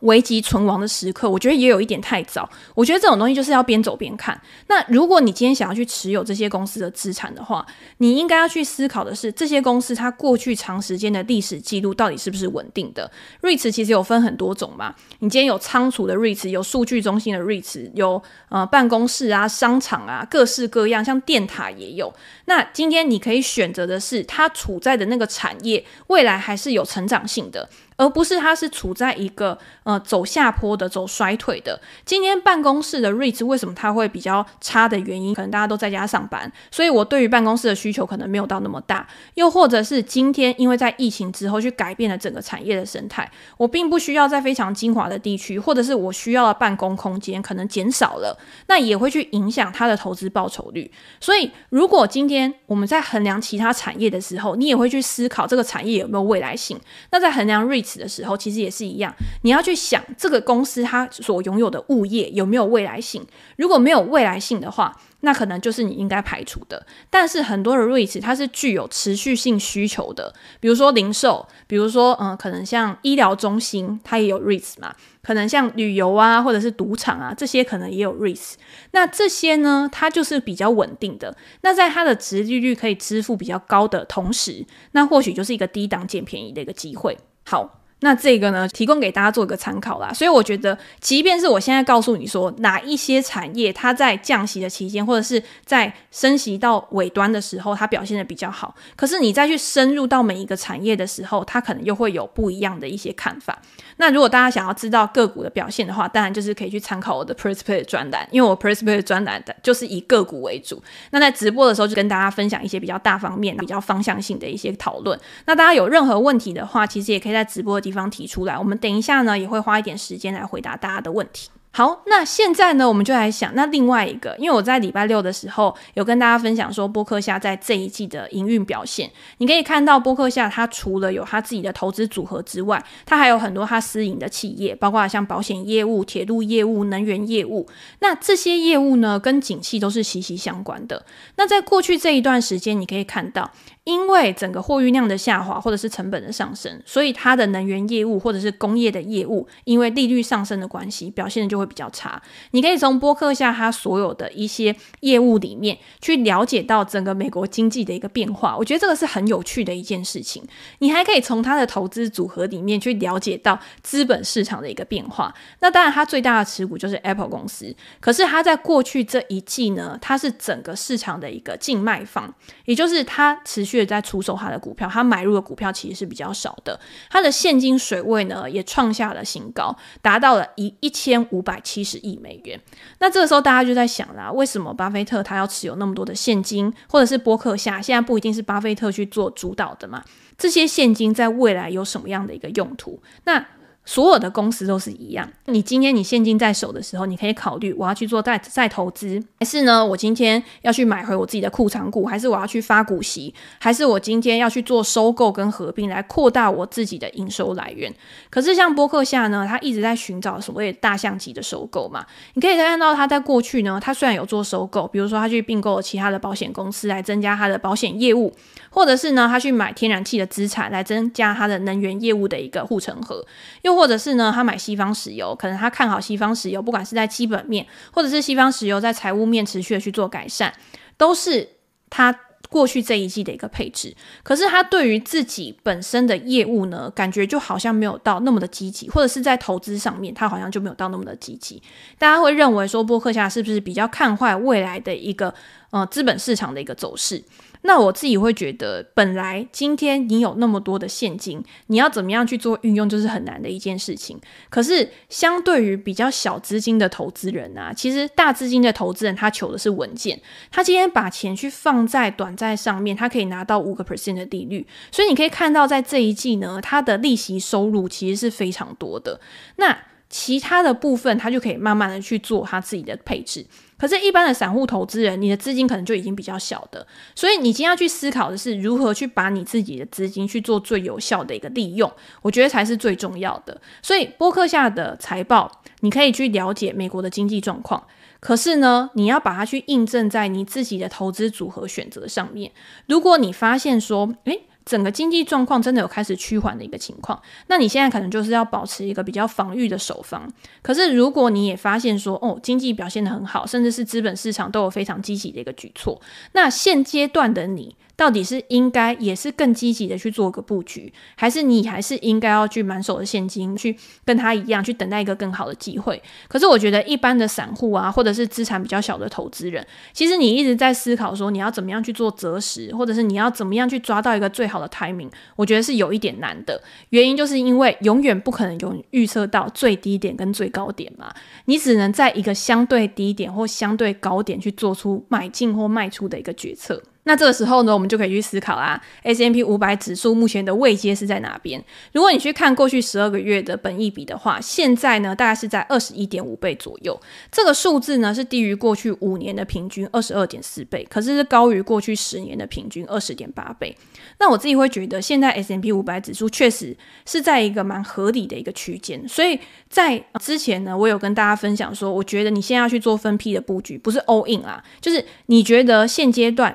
危急存亡的时刻，我觉得也有一点太早。我觉得这种东西就是要边走边看。那如果你今天想要去持有这些公司的资产的话，你应该要去思考的是，这些公司它过去长时间的历史记录到底是不是稳定的？REITs 其实有分很多种嘛。你今天有仓储的 REITs，有数据中心的 REITs，有呃办公室啊、商场啊，各式各样，像电塔也有。那今天你可以选择的是，它处在的那个产业未来还是有成长性的。而不是它是处在一个呃走下坡的、走衰退的。今天办公室的 REITs 为什么它会比较差的原因，可能大家都在家上班，所以我对于办公室的需求可能没有到那么大。又或者是今天因为在疫情之后去改变了整个产业的生态，我并不需要在非常精华的地区，或者是我需要的办公空间可能减少了，那也会去影响它的投资报酬率。所以如果今天我们在衡量其他产业的时候，你也会去思考这个产业有没有未来性。那在衡量 REITs 的时候，其实也是一样，你要去想这个公司它所拥有的物业有没有未来性。如果没有未来性的话，那可能就是你应该排除的。但是很多的 REITs 它是具有持续性需求的，比如说零售，比如说嗯，可能像医疗中心，它也有 REITs 嘛。可能像旅游啊，或者是赌场啊，这些可能也有 REITs。那这些呢，它就是比较稳定的。那在它的值利率可以支付比较高的同时，那或许就是一个低档捡便宜的一个机会。好。那这个呢，提供给大家做一个参考啦。所以我觉得，即便是我现在告诉你说哪一些产业它在降息的期间，或者是在升息到尾端的时候，它表现的比较好，可是你再去深入到每一个产业的时候，它可能又会有不一样的一些看法。那如果大家想要知道个股的表现的话，当然就是可以去参考我的 PressPlay 专栏，因为我 PressPlay 专栏的就是以个股为主。那在直播的时候就跟大家分享一些比较大方面、比较方向性的一些讨论。那大家有任何问题的话，其实也可以在直播的地方提出来，我们等一下呢也会花一点时间来回答大家的问题。好，那现在呢，我们就来想，那另外一个，因为我在礼拜六的时候有跟大家分享说，波克夏在这一季的营运表现，你可以看到波克夏它除了有它自己的投资组合之外，它还有很多它私营的企业，包括像保险业务、铁路业务、能源业务，那这些业务呢，跟景气都是息息相关的。那在过去这一段时间，你可以看到。因为整个货运量的下滑，或者是成本的上升，所以它的能源业务或者是工业的业务，因为利率上升的关系，表现的就会比较差。你可以从波克下它所有的一些业务里面去了解到整个美国经济的一个变化，我觉得这个是很有趣的一件事情。你还可以从它的投资组合里面去了解到资本市场的一个变化。那当然，它最大的持股就是 Apple 公司，可是它在过去这一季呢，它是整个市场的一个净卖方，也就是它持续。在出售他的股票，他买入的股票其实是比较少的。他的现金水位呢，也创下了新高，达到了一一千五百七十亿美元。那这个时候大家就在想啦，为什么巴菲特他要持有那么多的现金，或者是波克夏现在不一定是巴菲特去做主导的嘛？这些现金在未来有什么样的一个用途？那所有的公司都是一样。你今天你现金在手的时候，你可以考虑我要去做再再投资，还是呢，我今天要去买回我自己的库藏股，还是我要去发股息，还是我今天要去做收购跟合并来扩大我自己的营收来源？可是像波克夏呢，他一直在寻找所谓大象级的收购嘛。你可以看到他在过去呢，他虽然有做收购，比如说他去并购其他的保险公司来增加他的保险业务，或者是呢，他去买天然气的资产来增加他的能源业务的一个护城河，又或者是呢，他买西方石油，可能他看好西方石油，不管是在基本面，或者是西方石油在财务面持续的去做改善，都是他过去这一季的一个配置。可是他对于自己本身的业务呢，感觉就好像没有到那么的积极，或者是在投资上面，他好像就没有到那么的积极。大家会认为说，波克夏是不是比较看坏未来的一个呃资本市场的一个走势？那我自己会觉得，本来今天你有那么多的现金，你要怎么样去做运用，就是很难的一件事情。可是，相对于比较小资金的投资人啊，其实大资金的投资人他求的是稳健。他今天把钱去放在短债上面，他可以拿到五个 percent 的利率。所以你可以看到，在这一季呢，他的利息收入其实是非常多的。那其他的部分，他就可以慢慢的去做他自己的配置。可是，一般的散户投资人，你的资金可能就已经比较小的，所以你今天要去思考的是如何去把你自己的资金去做最有效的一个利用，我觉得才是最重要的。所以，播客下的财报，你可以去了解美国的经济状况，可是呢，你要把它去印证在你自己的投资组合选择上面。如果你发现说，诶……整个经济状况真的有开始趋缓的一个情况，那你现在可能就是要保持一个比较防御的手方。可是如果你也发现说，哦，经济表现得很好，甚至是资本市场都有非常积极的一个举措，那现阶段的你。到底是应该也是更积极的去做个布局，还是你还是应该要去满手的现金去跟他一样去等待一个更好的机会？可是我觉得一般的散户啊，或者是资产比较小的投资人，其实你一直在思考说你要怎么样去做择时，或者是你要怎么样去抓到一个最好的 timing，我觉得是有一点难的。原因就是因为永远不可能有预测到最低点跟最高点嘛，你只能在一个相对低点或相对高点去做出买进或卖出的一个决策。那这个时候呢，我们就可以去思考啊 S M P 五百指数目前的位阶是在哪边？如果你去看过去十二个月的本益比的话，现在呢大概是在二十一点五倍左右。这个数字呢是低于过去五年的平均二十二点四倍，可是是高于过去十年的平均二十点八倍。那我自己会觉得，现在 S M P 五百指数确实是在一个蛮合理的一个区间。所以在之前呢，我有跟大家分享说，我觉得你现在要去做分批的布局，不是 all in 啊，就是你觉得现阶段。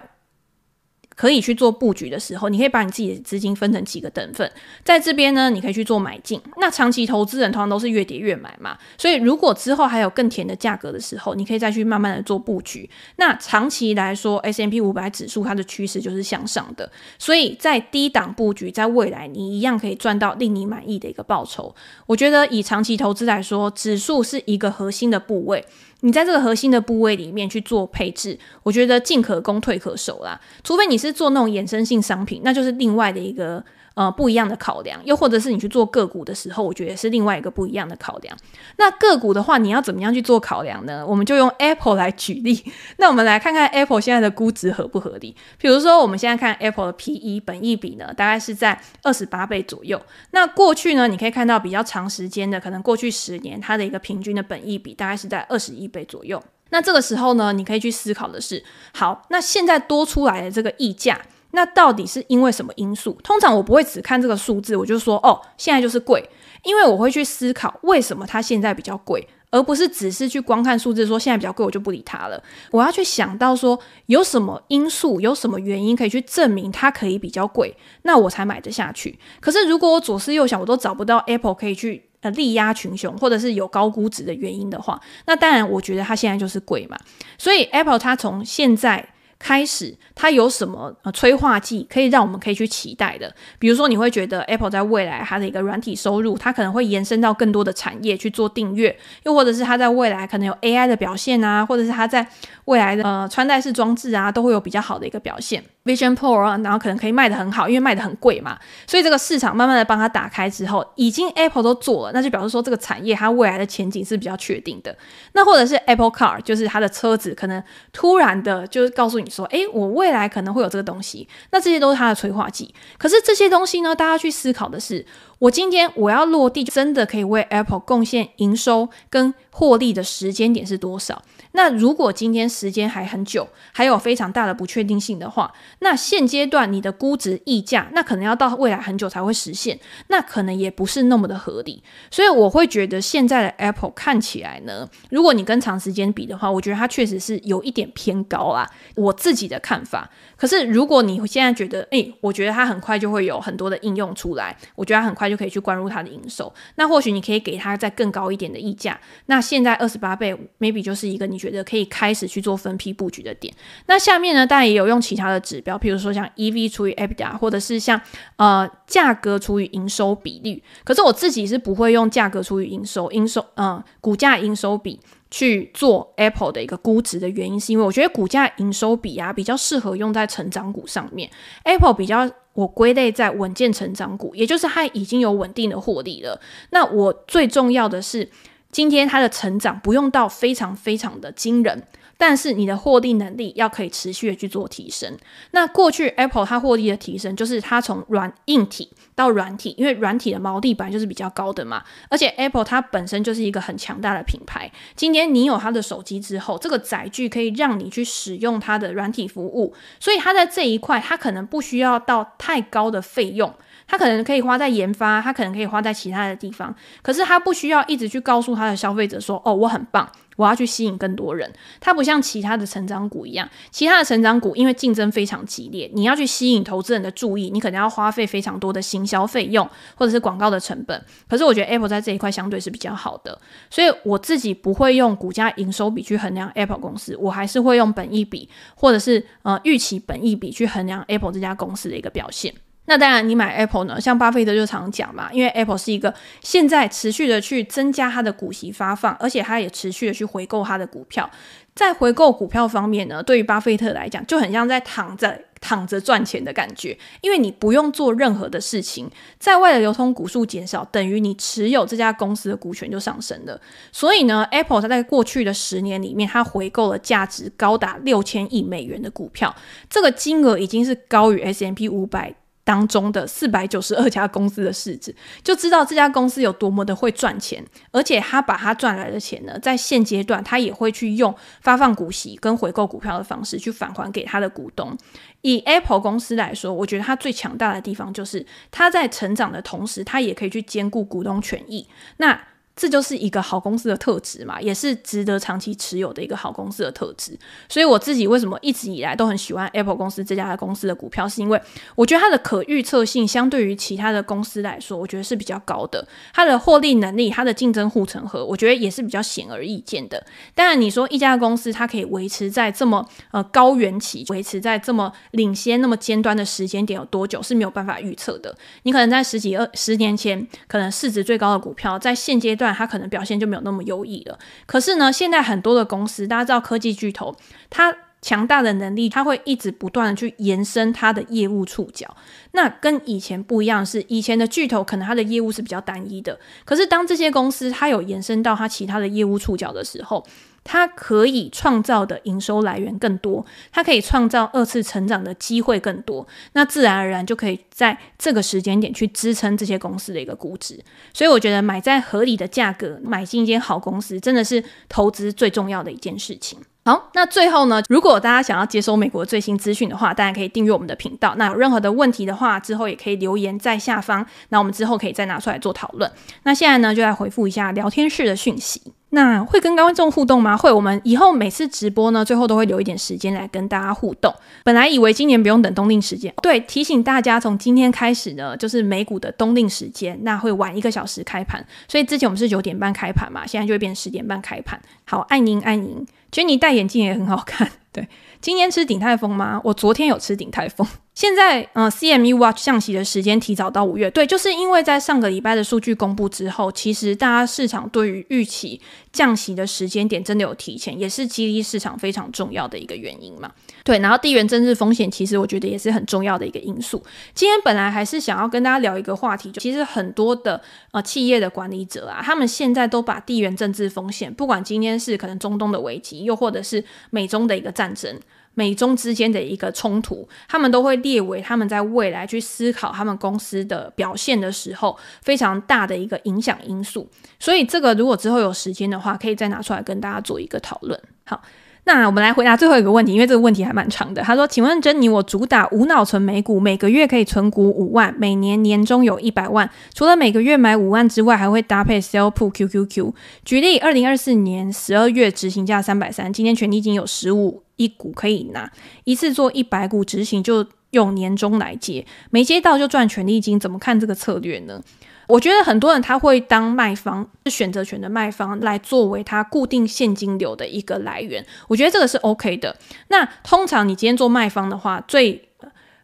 可以去做布局的时候，你可以把你自己的资金分成几个等份，在这边呢，你可以去做买进。那长期投资人通常都是越跌越买嘛，所以如果之后还有更甜的价格的时候，你可以再去慢慢的做布局。那长期来说，S M P 五百指数它的趋势就是向上的，所以在低档布局，在未来你一样可以赚到令你满意的一个报酬。我觉得以长期投资来说，指数是一个核心的部位。你在这个核心的部位里面去做配置，我觉得进可攻退可守啦。除非你是做那种衍生性商品，那就是另外的一个。呃，不一样的考量，又或者是你去做个股的时候，我觉得是另外一个不一样的考量。那个股的话，你要怎么样去做考量呢？我们就用 Apple 来举例。那我们来看看 Apple 现在的估值合不合理？比如说，我们现在看 Apple 的 PE 本益比呢，大概是在二十八倍左右。那过去呢，你可以看到比较长时间的，可能过去十年它的一个平均的本益比大概是在二十一倍左右。那这个时候呢，你可以去思考的是，好，那现在多出来的这个溢价。那到底是因为什么因素？通常我不会只看这个数字，我就说哦，现在就是贵，因为我会去思考为什么它现在比较贵，而不是只是去光看数字说现在比较贵，我就不理它了。我要去想到说有什么因素，有什么原因可以去证明它可以比较贵，那我才买得下去。可是如果我左思右想，我都找不到 Apple 可以去呃力压群雄，或者是有高估值的原因的话，那当然我觉得它现在就是贵嘛。所以 Apple 它从现在。开始，它有什么呃催化剂可以让我们可以去期待的？比如说，你会觉得 Apple 在未来它的一个软体收入，它可能会延伸到更多的产业去做订阅，又或者是它在未来可能有 AI 的表现啊，或者是它在未来的呃穿戴式装置啊，都会有比较好的一个表现。Vision Pro 啊，然后可能可以卖的很好，因为卖的很贵嘛，所以这个市场慢慢的帮它打开之后，已经 Apple 都做了，那就表示说这个产业它未来的前景是比较确定的。那或者是 Apple Car，就是它的车子可能突然的，就是告诉你说，诶，我未来可能会有这个东西，那这些都是它的催化剂。可是这些东西呢，大家去思考的是，我今天我要落地，真的可以为 Apple 贡献营收跟获利的时间点是多少？那如果今天时间还很久，还有非常大的不确定性的话，那现阶段你的估值溢价，那可能要到未来很久才会实现，那可能也不是那么的合理。所以我会觉得现在的 Apple 看起来呢，如果你跟长时间比的话，我觉得它确实是有一点偏高啊，我自己的看法。可是如果你现在觉得，诶，我觉得它很快就会有很多的应用出来，我觉得它很快就可以去灌入它的营收，那或许你可以给它再更高一点的溢价。那现在二十八倍，maybe 就是一个你觉得可以开始去做分批布局的点。那下面呢，当然也有用其他的指标，譬如说像 EV 除以 EBITDA，或者是像呃价格除以营收比率。可是我自己是不会用价格除以营收，营收嗯股价营收比去做 Apple 的一个估值的原因，是因为我觉得股价营收比啊比较适合用在成长股上面。Apple 比较我归类在稳健成长股，也就是它已经有稳定的获利了。那我最重要的是。今天它的成长不用到非常非常的惊人，但是你的获利能力要可以持续的去做提升。那过去 Apple 它获利的提升，就是它从软硬体到软体，因为软体的毛利本来就是比较高的嘛，而且 Apple 它本身就是一个很强大的品牌。今天你有它的手机之后，这个载具可以让你去使用它的软体服务，所以它在这一块它可能不需要到太高的费用。他可能可以花在研发，他可能可以花在其他的地方，可是他不需要一直去告诉他的消费者说：“哦，我很棒，我要去吸引更多人。”它不像其他的成长股一样，其他的成长股因为竞争非常激烈，你要去吸引投资人的注意，你可能要花费非常多的行销费用或者是广告的成本。可是我觉得 Apple 在这一块相对是比较好的，所以我自己不会用股价营收比去衡量 Apple 公司，我还是会用本益比或者是呃预期本益比去衡量 Apple 这家公司的一个表现。那当然，你买 Apple 呢，像巴菲特就常讲嘛，因为 Apple 是一个现在持续的去增加它的股息发放，而且它也持续的去回购它的股票。在回购股票方面呢，对于巴菲特来讲，就很像在躺着躺着赚钱的感觉，因为你不用做任何的事情，在外的流通股数减少，等于你持有这家公司的股权就上升了。所以呢，Apple 它在过去的十年里面，它回购了价值高达六千亿美元的股票，这个金额已经是高于 S M P 五百。当中的四百九十二家公司的市值，就知道这家公司有多么的会赚钱，而且他把他赚来的钱呢，在现阶段他也会去用发放股息跟回购股票的方式去返还给他的股东。以 Apple 公司来说，我觉得它最强大的地方就是它在成长的同时，它也可以去兼顾股东权益。那这就是一个好公司的特质嘛，也是值得长期持有的一个好公司的特质。所以我自己为什么一直以来都很喜欢 Apple 公司这家的公司的股票，是因为我觉得它的可预测性相对于其他的公司来说，我觉得是比较高的。它的获利能力、它的竞争护城河，我觉得也是比较显而易见的。当然，你说一家公司它可以维持在这么呃高原期，维持在这么领先、那么尖端的时间点有多久是没有办法预测的。你可能在十几二十年前，可能市值最高的股票，在现阶段。它可能表现就没有那么优异了。可是呢，现在很多的公司，大家知道科技巨头，它强大的能力，它会一直不断的去延伸它的业务触角。那跟以前不一样是，以前的巨头可能它的业务是比较单一的。可是当这些公司它有延伸到它其他的业务触角的时候，它可以创造的营收来源更多，它可以创造二次成长的机会更多，那自然而然就可以在这个时间点去支撑这些公司的一个估值。所以我觉得买在合理的价格，买进一间好公司，真的是投资最重要的一件事情。好，那最后呢，如果大家想要接收美国最新资讯的话，大家可以订阅我们的频道。那有任何的问题的话，之后也可以留言在下方，那我们之后可以再拿出来做讨论。那现在呢，就来回复一下聊天室的讯息。那会跟观众互动吗？会，我们以后每次直播呢，最后都会留一点时间来跟大家互动。本来以为今年不用等冬令时间，对，提醒大家从今天开始呢，就是美股的冬令时间，那会晚一个小时开盘。所以之前我们是九点半开盘嘛，现在就会变十点半开盘。好，爱您爱您。其实你戴眼镜也很好看，对。今天吃鼎泰丰吗？我昨天有吃鼎泰丰。现在，嗯，CME Watch 降息的时间提早到五月，对，就是因为在上个礼拜的数据公布之后，其实大家市场对于预期降息的时间点真的有提前，也是激励市场非常重要的一个原因嘛。对，然后地缘政治风险其实我觉得也是很重要的一个因素。今天本来还是想要跟大家聊一个话题，就其实很多的呃企业的管理者啊，他们现在都把地缘政治风险，不管今天是可能中东的危机，又或者是美中的一个战争。美中之间的一个冲突，他们都会列为他们在未来去思考他们公司的表现的时候非常大的一个影响因素。所以这个如果之后有时间的话，可以再拿出来跟大家做一个讨论。好。那我们来回答最后一个问题，因为这个问题还蛮长的。他说：“请问珍妮，我主打无脑存美股，每个月可以存股五万，每年年终有一百万。除了每个月买五万之外，还会搭配 Sell Put QQQ。举例，二零二四年十二月执行价三百三，今天权利金有十五亿股可以拿，一次做一百股执行，就用年终来接，没接到就赚权利金。怎么看这个策略呢？”我觉得很多人他会当卖方，是选择权的卖方来作为他固定现金流的一个来源。我觉得这个是 OK 的。那通常你今天做卖方的话，最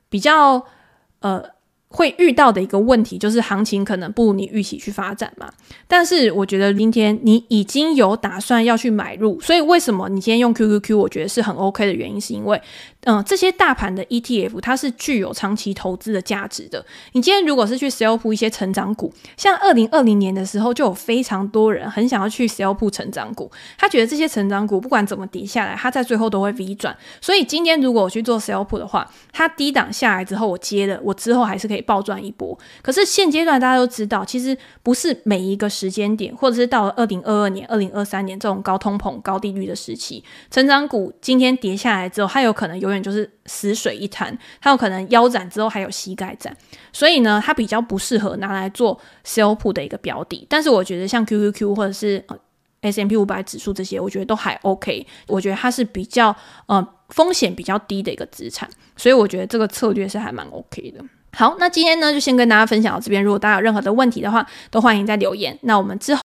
比较呃。会遇到的一个问题就是行情可能不如你预期去发展嘛，但是我觉得今天你已经有打算要去买入，所以为什么你今天用 QQQ，我觉得是很 OK 的原因，是因为嗯、这些大盘的 ETF 它是具有长期投资的价值的。你今天如果是去 sell p 一些成长股，像二零二零年的时候就有非常多人很想要去 sell p 成长股，他觉得这些成长股不管怎么跌下来，它在最后都会 V 转。所以今天如果我去做 sell p 的话，它低档下来之后我接了，我之后还是可以。暴赚一波，可是现阶段大家都知道，其实不是每一个时间点，或者是到了二零二二年、二零二三年这种高通膨、高利率的时期，成长股今天跌下来之后，它有可能有永远就是死水一潭，它有可能腰斩之后还有膝盖斩，所以呢，它比较不适合拿来做 sell p 的一个标的。但是我觉得像 QQQ 或者是 S M P 五百指数这些，我觉得都还 OK。我觉得它是比较呃风险比较低的一个资产，所以我觉得这个策略是还蛮 OK 的。好，那今天呢就先跟大家分享到这边。如果大家有任何的问题的话，都欢迎在留言。那我们之后。